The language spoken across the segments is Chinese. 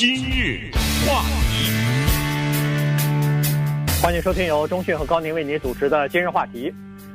今日话题，欢迎收听由中讯和高宁为您主持的今日话题。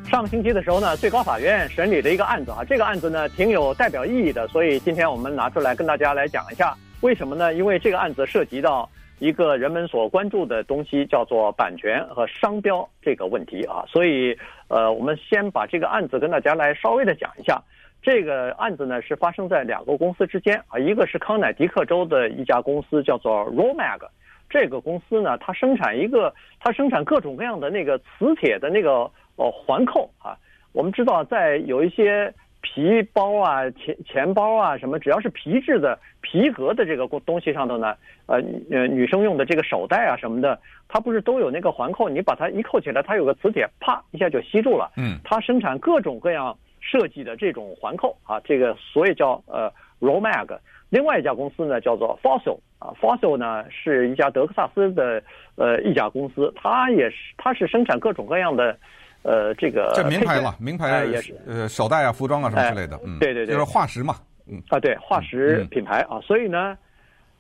上个星期的时候呢，最高法院审理了一个案子啊，这个案子呢挺有代表意义的，所以今天我们拿出来跟大家来讲一下。为什么呢？因为这个案子涉及到一个人们所关注的东西，叫做版权和商标这个问题啊。所以，呃，我们先把这个案子跟大家来稍微的讲一下。这个案子呢是发生在两个公司之间啊，一个是康乃狄克州的一家公司，叫做 Romag。这个公司呢，它生产一个，它生产各种各样的那个磁铁的那个呃环扣啊。我们知道，在有一些皮包啊、钱钱包啊什么，只要是皮质的、皮革的这个东西上头呢，呃呃，女生用的这个手袋啊什么的，它不是都有那个环扣？你把它一扣起来，它有个磁铁，啪一下就吸住了。嗯，它生产各种各样。设计的这种环扣啊，这个所以叫呃 Romag。另外一家公司呢叫做 Fossil 啊，Fossil 呢是一家德克萨斯的呃一家公司，它也是它是生产各种各样的呃这个这名牌嘛，名牌也是呃手袋啊、服装啊什么之类的，嗯，对对对，就是化石嘛，嗯啊对化石品牌啊，所以呢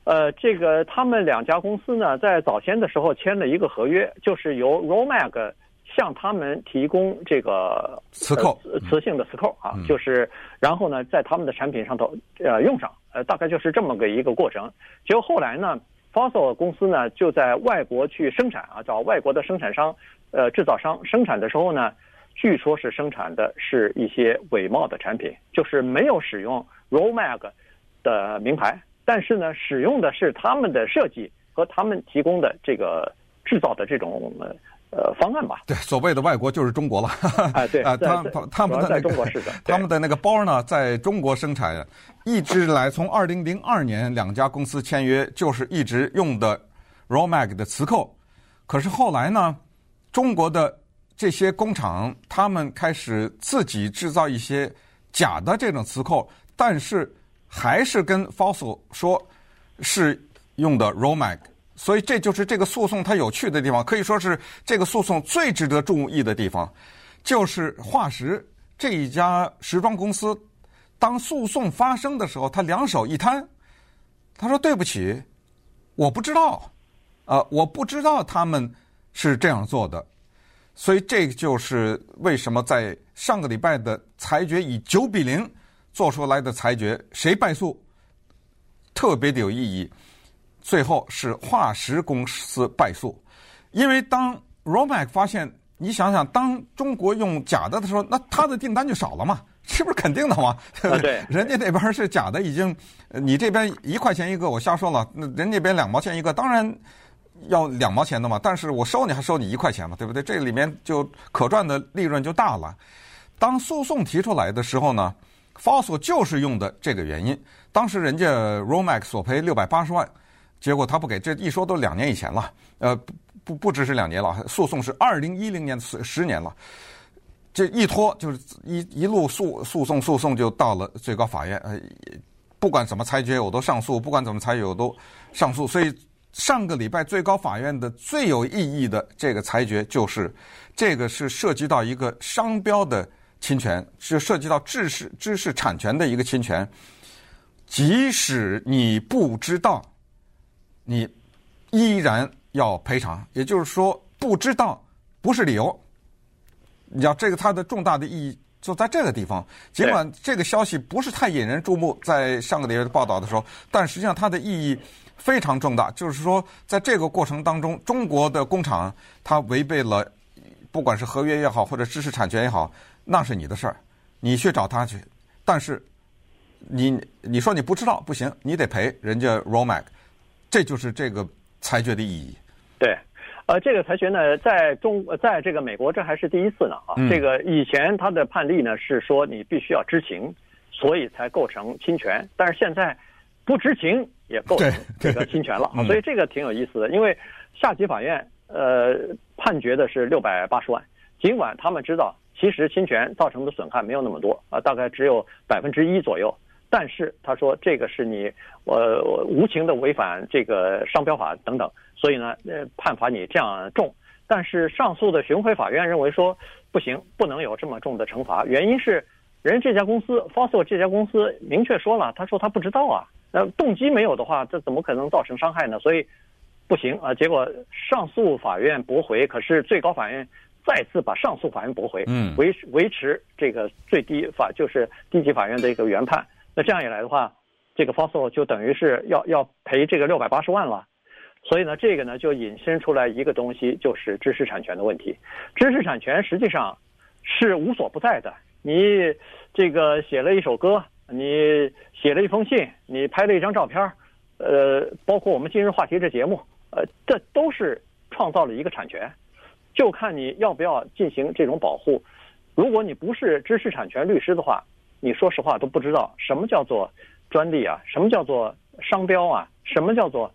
呃这个他们两家公司呢在早先的时候签了一个合约，就是由 Romag。向他们提供这个磁扣，磁性的磁扣啊，就是然后呢，在他们的产品上头呃用上，呃大概就是这么个一个过程。结果后来呢，Fossil 公司呢就在外国去生产啊，找外国的生产商呃制造商生产的时候呢，据说是生产的是一些伪冒的产品，就是没有使用 Romag 的名牌，但是呢使用的是他们的设计和他们提供的这个制造的这种。呃，方案吧。对，所谓的外国就是中国了。啊，对啊，他他们的那个他们的那个包呢，在中国生产，一直来从二零零二年两家公司签约，就是一直用的 Romag 的磁扣。可是后来呢，中国的这些工厂他们开始自己制造一些假的这种磁扣，但是还是跟 Fossil 说是用的 Romag。所以这就是这个诉讼它有趣的地方，可以说是这个诉讼最值得注意的地方，就是化石这一家时装公司，当诉讼发生的时候，他两手一摊，他说：“对不起，我不知道，呃，我不知道他们是这样做的。”所以这就是为什么在上个礼拜的裁决以九比零做出来的裁决，谁败诉特别的有意义。最后是化石公司败诉，因为当 Romac 发现，你想想，当中国用假的的时候，那他的订单就少了嘛，是不是肯定的嘛？对不对？人家那边是假的，已经，你这边一块钱一个，我瞎说了，那人那边两毛钱一个，当然要两毛钱的嘛。但是我收你还收你一块钱嘛，对不对？这里面就可赚的利润就大了。当诉讼提出来的时候呢，Fossil 就是用的这个原因，当时人家 Romax 索赔六百八十万。结果他不给，这一说都两年以前了，呃，不不不只是两年了，诉讼是二零一零年十十年了，这一拖就是一一路诉诉讼诉讼就到了最高法院，呃，不管怎么裁决我都上诉，不管怎么裁决我都上诉，所以上个礼拜最高法院的最有意义的这个裁决就是，这个是涉及到一个商标的侵权，是涉及到知识知识产权的一个侵权，即使你不知道。你依然要赔偿，也就是说，不知道不是理由。你知道这个它的重大的意义就在这个地方。尽管这个消息不是太引人注目，在上个礼拜的报道的时候，但实际上它的意义非常重大。就是说，在这个过程当中，中国的工厂它违背了，不管是合约也好，或者知识产权也好，那是你的事儿，你去找他去。但是你你说你不知道不行，你得赔人家 Romag。这就是这个裁决的意义。对，呃，这个裁决呢，在中，在这个美国，这还是第一次呢啊。嗯、这个以前他的判例呢是说你必须要知情，所以才构成侵权。但是现在不知情也构成这个侵权了啊。所以这个挺有意思的，因为下级法院呃判决的是六百八十万，尽管他们知道其实侵权造成的损害没有那么多啊，大概只有百分之一左右。但是他说这个是你呃无情的违反这个商标法等等，所以呢呃判罚你这样重。但是上诉的巡回法院认为说不行，不能有这么重的惩罚。原因是人这家公司 Fossil 这家公司明确说了，他说他不知道啊，那动机没有的话，这怎么可能造成伤害呢？所以不行啊。结果上诉法院驳回，可是最高法院再次把上诉法院驳回，嗯，维维持这个最低法就是低级法院的一个原判。那这样一来的话，这个 Fossil 就等于是要要赔这个六百八十万了。所以呢，这个呢就引申出来一个东西，就是知识产权的问题。知识产权实际上是无所不在的。你这个写了一首歌，你写了一封信，你拍了一张照片，呃，包括我们今日话题这节目，呃，这都是创造了一个产权，就看你要不要进行这种保护。如果你不是知识产权律师的话，你说实话都不知道什么叫做专利啊，什么叫做商标啊，什么叫做。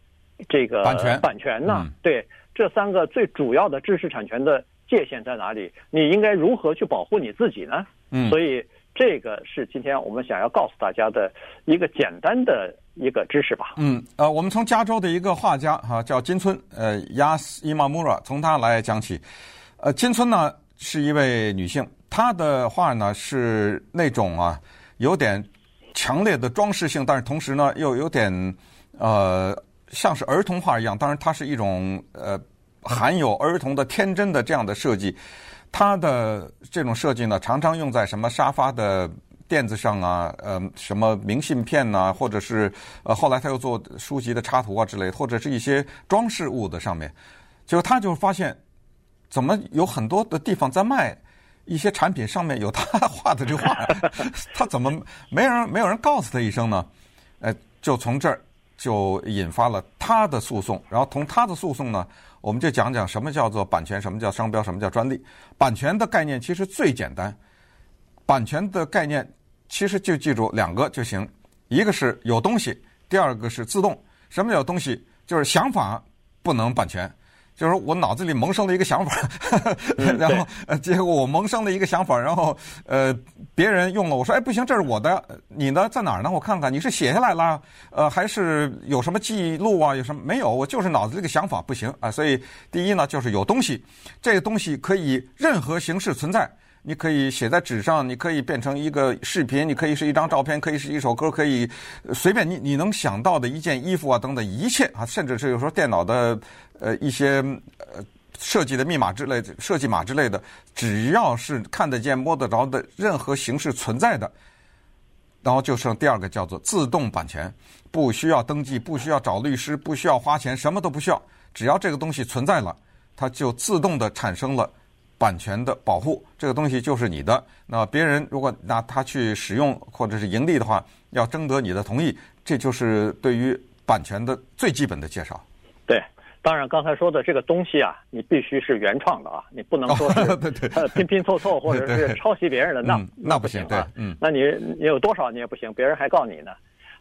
这个版权版权呢？对，这三个最主要的知识产权的界限在哪里？你应该如何去保护你自己呢？嗯，所以这个是今天我们想要告诉大家的一个简单的一个知识吧。嗯，呃，我们从加州的一个画家哈叫金村，呃，Yas Imamura，从他来讲起。呃，金村呢是一位女性，他的画呢是那种啊有点强烈的装饰性，但是同时呢又有点呃。像是儿童画一样，当然它是一种呃含有儿童的天真的这样的设计。它的这种设计呢，常常用在什么沙发的垫子上啊，呃，什么明信片呐、或者是呃后来他又做书籍的插图啊之类，或者是一些装饰物的上面。就他就发现，怎么有很多的地方在卖一些产品，上面有他 画的这画，他怎么没人没有人告诉他一声呢？呃，就从这儿。就引发了他的诉讼，然后从他的诉讼呢，我们就讲讲什么叫做版权，什么叫商标，什么叫专利。版权的概念其实最简单，版权的概念其实就记住两个就行，一个是有东西，第二个是自动。什么叫东西？就是想法不能版权。就是说我脑子里萌生了一个想法，然后呃，结果我萌生了一个想法，然后呃，别人用了，我说哎不行，这是我的，你呢在哪儿呢？我看看，你是写下来了，呃，还是有什么记录啊？有什么？没有，我就是脑子这个想法，不行啊。所以第一呢，就是有东西，这个东西可以任何形式存在。你可以写在纸上，你可以变成一个视频，你可以是一张照片，可以是一首歌，可以随便你你能想到的一件衣服啊等等一切啊，甚至是有时候电脑的呃一些呃设计的密码之类的设计码之类的，只要是看得见摸得着的任何形式存在的，然后就剩第二个叫做自动版权，不需要登记，不需要找律师，不需要花钱，什么都不需要，只要这个东西存在了，它就自动的产生了。版权的保护，这个东西就是你的。那别人如果拿它去使用或者是盈利的话，要征得你的同意。这就是对于版权的最基本的介绍。对，当然刚才说的这个东西啊，你必须是原创的啊，你不能说是 拼拼凑凑或者是 抄袭别人的，那那不行啊。嗯，那你你有多少你也不行，别人还告你呢。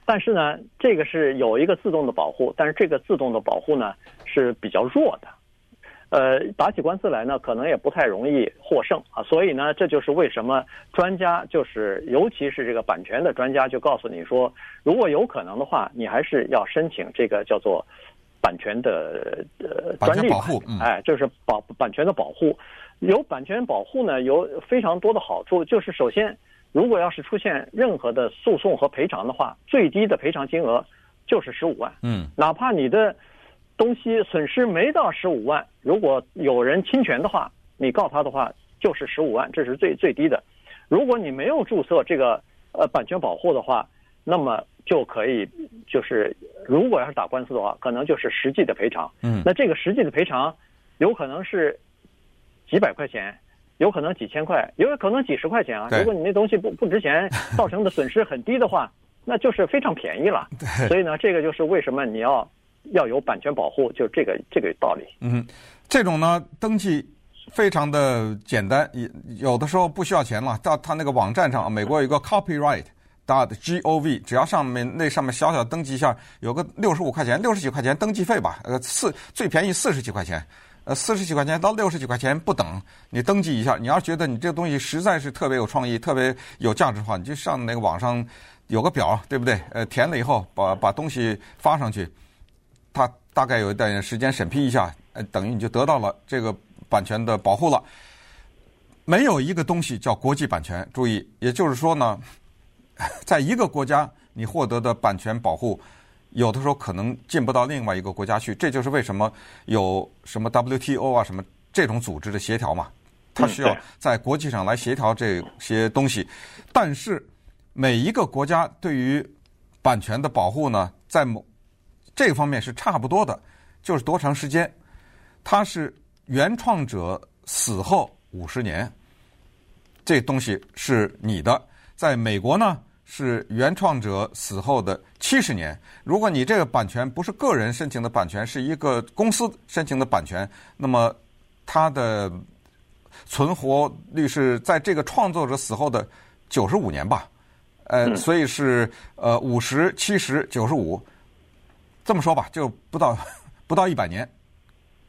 但是呢，这个是有一个自动的保护，但是这个自动的保护呢是比较弱的。呃，打起官司来呢，可能也不太容易获胜啊，所以呢，这就是为什么专家就是，尤其是这个版权的专家，就告诉你说，如果有可能的话，你还是要申请这个叫做版权的呃专利保护，嗯、哎，就是保版权的保护。有版权保护呢，有非常多的好处，就是首先，如果要是出现任何的诉讼和赔偿的话，最低的赔偿金额就是十五万，嗯，哪怕你的。东西损失没到十五万，如果有人侵权的话，你告他的话就是十五万，这是最最低的。如果你没有注册这个呃版权保护的话，那么就可以就是如果要是打官司的话，可能就是实际的赔偿。嗯，那这个实际的赔偿有可能是几百块钱，有可能几千块，有可能几十块钱啊。如果你那东西不不值钱，造成的损失很低的话，那就是非常便宜了。对，所以呢，这个就是为什么你要。要有版权保护，就这个这个道理。嗯，这种呢，登记非常的简单，有的时候不需要钱了。到他那个网站上，美国有一个 copyright dot 大 gov，只要上面那上面小小登记一下，有个六十五块钱、六十几块钱登记费吧。呃，四最便宜四十几块钱，呃，四十几块钱到六十几块钱不等。你登记一下，你要觉得你这个东西实在是特别有创意、特别有价值的话，你就上那个网上有个表，对不对？呃，填了以后，把把东西发上去。他大概有一段时间审批一下，呃，等于你就得到了这个版权的保护了。没有一个东西叫国际版权，注意，也就是说呢，在一个国家你获得的版权保护，有的时候可能进不到另外一个国家去。这就是为什么有什么 WTO 啊什么这种组织的协调嘛，它需要在国际上来协调这些东西。但是每一个国家对于版权的保护呢，在某这个方面是差不多的，就是多长时间？它是原创者死后五十年，这东西是你的。在美国呢，是原创者死后的七十年。如果你这个版权不是个人申请的版权，是一个公司申请的版权，那么它的存活率是在这个创作者死后的九十五年吧？呃，所以是呃五十、七十、九十五，这么说吧，就不到不到一百年。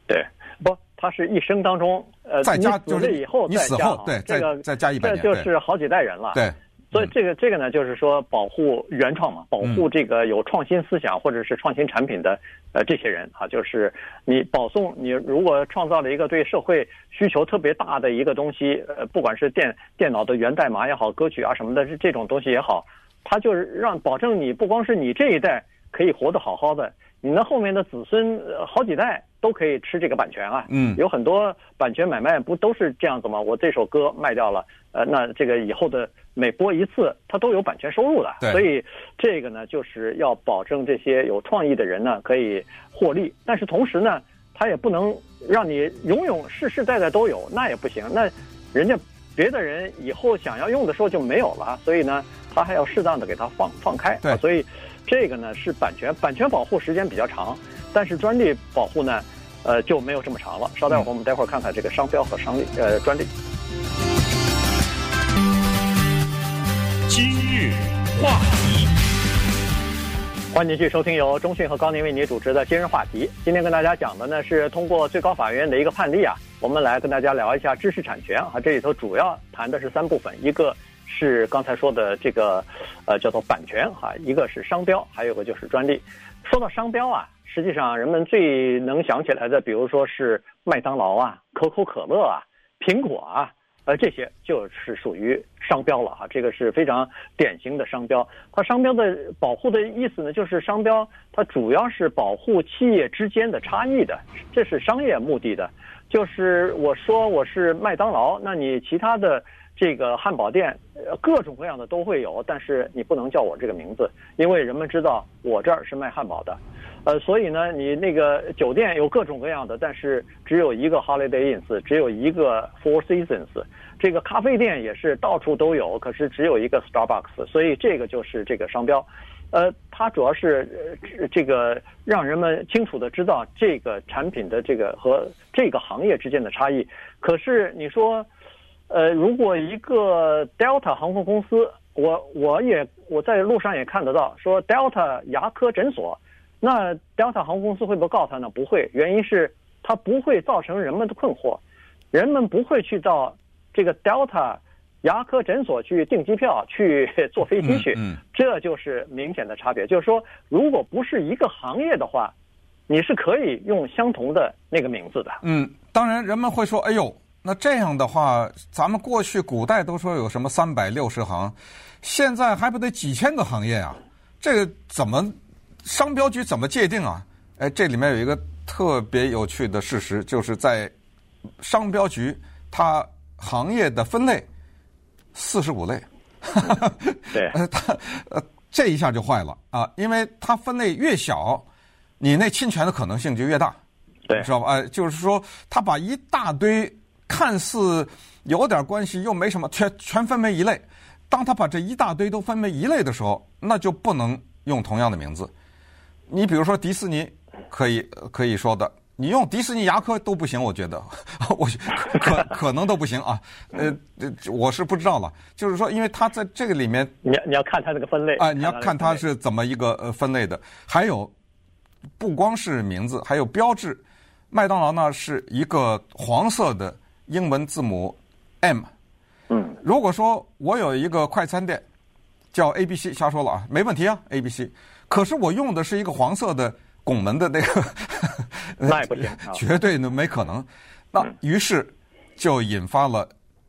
对，不，他是一生当中，呃，再加你死了以后你死后，对，这个再再加一百年，这就是好几代人了。对，所以这个这个呢，就是说保护原创嘛，保护这个有创新思想或者是创新产品的呃这些人啊，就是你保送你如果创造了一个对社会需求特别大的一个东西，呃，不管是电电脑的源代码也好，歌曲啊什么的，是这种东西也好，它就是让保证你不光是你这一代可以活得好好的。你那后面的子孙，呃，好几代都可以吃这个版权啊。嗯，有很多版权买卖不都是这样子吗？我这首歌卖掉了，呃，那这个以后的每播一次，它都有版权收入的。所以这个呢，就是要保证这些有创意的人呢可以获利，但是同时呢，它也不能让你永永世世代代都有，那也不行。那人家别的人以后想要用的时候就没有了，所以呢，他还要适当的给它放放开。对。所以。这个呢是版权，版权保护时间比较长，但是专利保护呢，呃就没有这么长了。稍待会儿，我们待会儿看看这个商标和商利，呃专利。话题，欢迎继续收听由中讯和高宁为你主持的今日话题。今天跟大家讲的呢是通过最高法院的一个判例啊，我们来跟大家聊一下知识产权啊。这里头主要谈的是三部分，一个。是刚才说的这个，呃，叫做版权哈，一个是商标，还有个就是专利。说到商标啊，实际上人们最能想起来的，比如说是麦当劳啊、可口可乐啊、苹果啊，呃，这些就是属于商标了哈。这个是非常典型的商标。它商标的保护的意思呢，就是商标它主要是保护企业之间的差异的，这是商业目的的。就是我说我是麦当劳，那你其他的。这个汉堡店，呃，各种各样的都会有，但是你不能叫我这个名字，因为人们知道我这儿是卖汉堡的，呃，所以呢，你那个酒店有各种各样的，但是只有一个 Holiday Inn，只有一个 Four Seasons，这个咖啡店也是到处都有，可是只有一个 Starbucks，所以这个就是这个商标，呃，它主要是这个让人们清楚的知道这个产品的这个和这个行业之间的差异，可是你说。呃，如果一个 Delta 航空公司，我我也我在路上也看得到，说 Delta 牙科诊所，那 Delta 航空公司会不会告他呢？不会，原因是它不会造成人们的困惑，人们不会去到这个 Delta 牙科诊所去订机票、去 坐飞机去，嗯，嗯，这就是明显的差别。就是说，如果不是一个行业的话，你是可以用相同的那个名字的。嗯，当然人们会说，哎呦。那这样的话，咱们过去古代都说有什么三百六十行，现在还不得几千个行业啊？这个怎么商标局怎么界定啊？哎，这里面有一个特别有趣的事实，就是在商标局它行业的分类四十五类，对，呃，它呃这一下就坏了啊，因为它分类越小，你那侵权的可能性就越大，对，知道吧？哎，就是说他把一大堆。看似有点关系，又没什么，全全分为一类。当他把这一大堆都分为一类的时候，那就不能用同样的名字。你比如说迪士尼，可以可以说的，你用迪士尼牙科都不行，我觉得，我可可能都不行啊。呃，我是不知道了。就是说，因为它在这个里面，你你要看它这个分类啊，你要看它是怎么一个呃分类的。还有，不光是名字，还有标志。麦当劳呢是一个黄色的。英文字母 M，嗯，如果说我有一个快餐店叫 A B C，瞎说了啊，没问题啊 A B C，可是我用的是一个黄色的拱门的那个，那也不行，绝对的没可能。那于是就引发了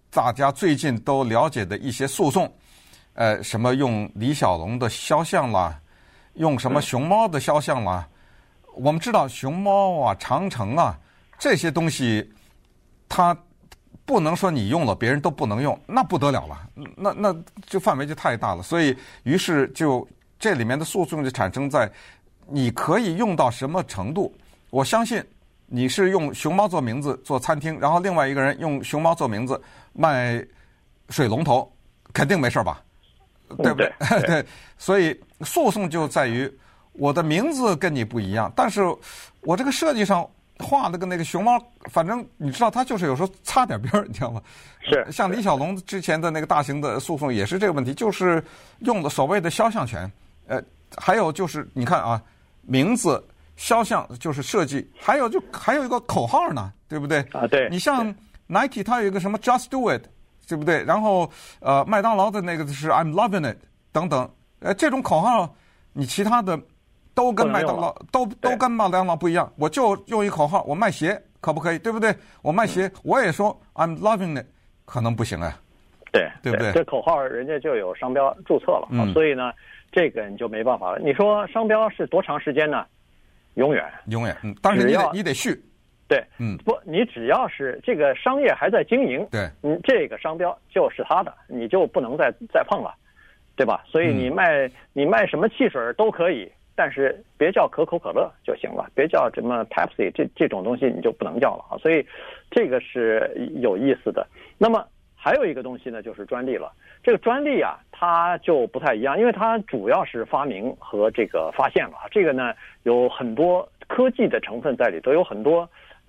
大家最近都了解的一些诉讼，呃，什么用李小龙的肖像啦，用什么熊猫的肖像啦。我们知道熊猫啊、长城啊这些东西，它不能说你用了别人都不能用，那不得了了，那那就范围就太大了。所以，于是就这里面的诉讼就产生在你可以用到什么程度。我相信你是用熊猫做名字做餐厅，然后另外一个人用熊猫做名字卖水龙头，肯定没事吧？对不对？对，对，所以诉讼就在于。我的名字跟你不一样，但是我这个设计上画的跟那个熊猫，反正你知道，它就是有时候擦点边儿，你知道吗？是。像李小龙之前的那个大型的诉讼也是这个问题，就是用的所谓的肖像权。呃，还有就是你看啊，名字、肖像就是设计，还有就还有一个口号呢，对不对？啊，对。你像 Nike，它有一个什么 Just Do It，对不对？然后呃，麦当劳的那个是 I'm Loving It 等等，呃，这种口号你其他的。都跟麦当劳都都跟麦当劳不一样，我就用一口号，我卖鞋可不可以？对不对？我卖鞋，我也说 I'm loving it，可能不行啊。对，对不对？这口号人家就有商标注册了，嗯，所以呢，这个你就没办法了。你说商标是多长时间呢？永远，永远。嗯，但是你得你得续。对，嗯，不，你只要是这个商业还在经营，对，嗯，这个商标就是他的，你就不能再再碰了，对吧？所以你卖，嗯，你卖什么汽水都可以。但是别叫可口可乐就行了，别叫什么 Pepsi 这这种东西你就不能叫了啊。所以这个是有意思的。那么还有一个东西呢，就是专利了。这个专利啊，它就不太一样，因为它主要是发明和这个发现了。这个呢，有很多科技的成分在里头，有很多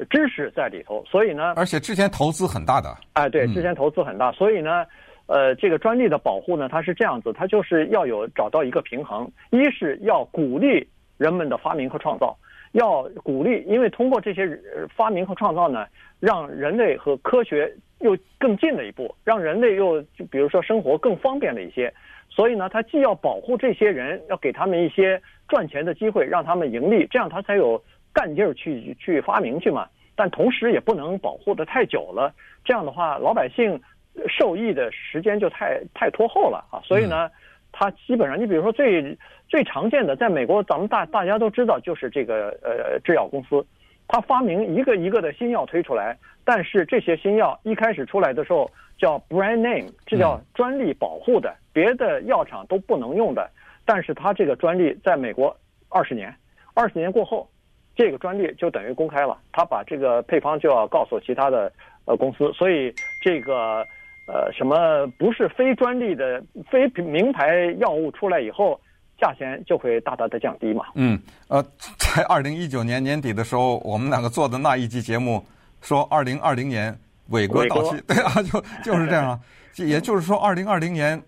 知识在里头，所以呢，而且之前投资很大的。哎，对，之前投资很大，所以呢。呃，这个专利的保护呢，它是这样子，它就是要有找到一个平衡，一是要鼓励人们的发明和创造，要鼓励，因为通过这些发明和创造呢，让人类和科学又更近了一步，让人类又就比如说生活更方便了一些，所以呢，它既要保护这些人，要给他们一些赚钱的机会，让他们盈利，这样他才有干劲儿去去发明去嘛，但同时也不能保护的太久了，这样的话，老百姓。受益的时间就太太拖后了。啊，所以呢，它基本上，你比如说最最常见的，在美国咱们大大家都知道，就是这个呃制药公司，它发明一个一个的新药推出来，但是这些新药一开始出来的时候叫 brand name，这叫专利保护的，别的药厂都不能用的，但是它这个专利在美国二十年，二十年过后，这个专利就等于公开了，他把这个配方就要告诉其他的呃公司，所以这个。呃，什么不是非专利的非名牌药物出来以后，价钱就会大大的降低嘛？嗯，呃，在二零一九年年底的时候，我们两个做的那一期节目说，二零二零年伟哥到期，对啊，就就是这样啊，也就是说，二零二零年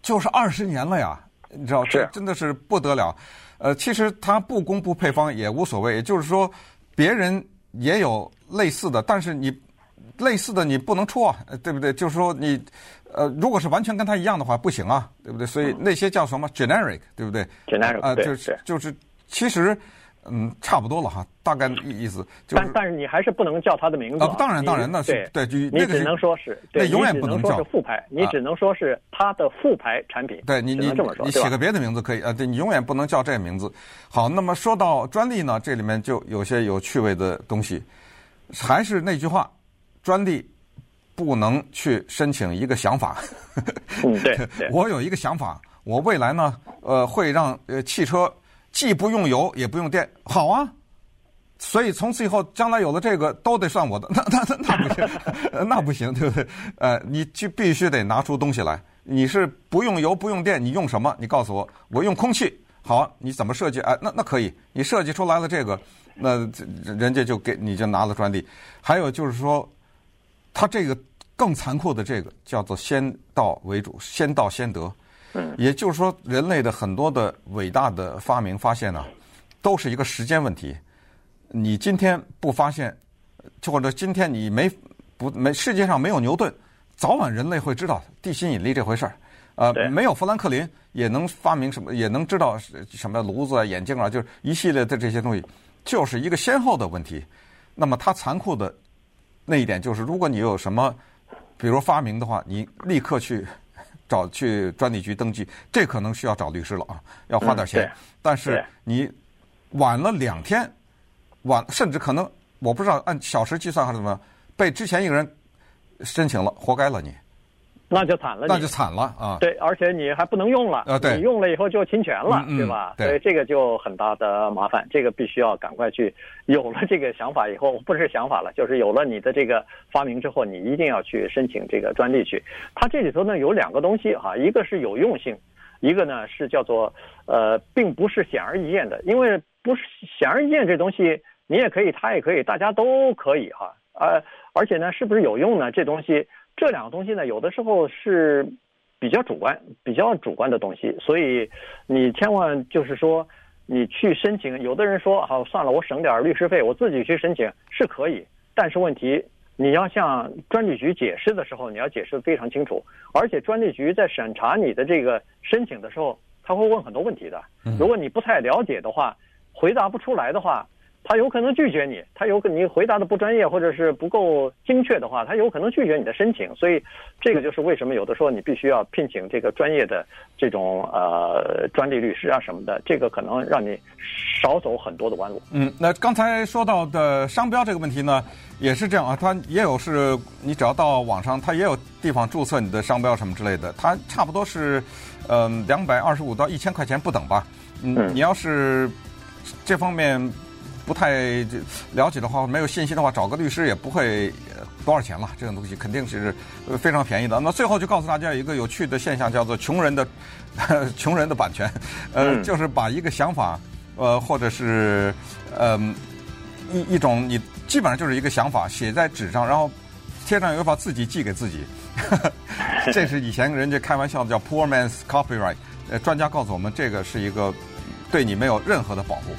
就是二十年了呀，你知道，这真的是不得了。呃，其实他不公布配方也无所谓，也就是说，别人也有类似的，但是你。类似的你不能出啊，对不对？就是说你，呃，如果是完全跟他一样的话，不行啊，对不对？所以那些叫什么 generic，对不对？generic 啊，就是就是，其实嗯，差不多了哈，大概意思。就但但是你还是不能叫他的名字啊！当然当然，那是对，就你只能说是，那永远不能叫副牌，你只能说是他的副牌产品。对你你你起个别的名字可以啊，对你永远不能叫这个名字。好，那么说到专利呢，这里面就有些有趣味的东西，还是那句话。专利不能去申请一个想法。嗯，对，我有一个想法，我未来呢，呃，会让呃汽车既不用油也不用电。好啊，所以从此以后，将来有了这个都得算我的。那那那不行，那不行，对不对？呃，你就必须得拿出东西来。你是不用油不用电，你用什么？你告诉我，我用空气。好，你怎么设计？哎，那那可以，你设计出来了这个，那人家就给你就拿了专利。还有就是说。他这个更残酷的这个叫做先到为主，先到先得。嗯，也就是说，人类的很多的伟大的发明发现呢，都是一个时间问题。你今天不发现，或者今天你没不没世界上没有牛顿，早晚人类会知道地心引力这回事儿。呃，没有富兰克林也能发明什么，也能知道什么炉子啊、眼镜啊，就是一系列的这些东西，就是一个先后的问题。那么它残酷的。那一点就是，如果你有什么，比如发明的话，你立刻去 找去专利局登记，这可能需要找律师了啊，要花点钱。但是你晚了两天，晚甚至可能我不知道按小时计算还是怎么，被之前一个人申请了，活该了你。那就惨了，那就惨了啊！对，而且你还不能用了啊！对，你用了以后就侵权了，嗯、对吧？对，所以这个就很大的麻烦，这个必须要赶快去。有了这个想法以后，不是想法了，就是有了你的这个发明之后，你一定要去申请这个专利去。它这里头呢有两个东西哈，一个是有用性，一个呢是叫做呃，并不是显而易见的，因为不是显而易见这东西，你也可以，它也可以，大家都可以哈。呃，而且呢，是不是有用呢？这东西。这两个东西呢，有的时候是比较主观、比较主观的东西，所以你千万就是说，你去申请，有的人说好算了，我省点律师费，我自己去申请是可以，但是问题你要向专利局解释的时候，你要解释得非常清楚，而且专利局在审查你的这个申请的时候，他会问很多问题的，如果你不太了解的话，回答不出来的话。他有可能拒绝你，他有可能你回答的不专业或者是不够精确的话，他有可能拒绝你的申请。所以，这个就是为什么有的时候你必须要聘请这个专业的这种呃专利律师啊什么的，这个可能让你少走很多的弯路。嗯，那刚才说到的商标这个问题呢，也是这样啊，它也有是，你只要到网上，它也有地方注册你的商标什么之类的，它差不多是嗯两百二十五到一千块钱不等吧。嗯，你要是这方面。不太了解的话，没有信息的话，找个律师也不会多少钱了。这种东西肯定是非常便宜的。那最后就告诉大家一个有趣的现象，叫做“穷人的 穷人的版权”。呃，就是把一个想法，呃，或者是呃一一种你基本上就是一个想法写在纸上，然后贴上邮票自己寄给自己。这是以前人家开玩笑的叫 “poor man's copyright”。呃，专家告诉我们，这个是一个对你没有任何的保护。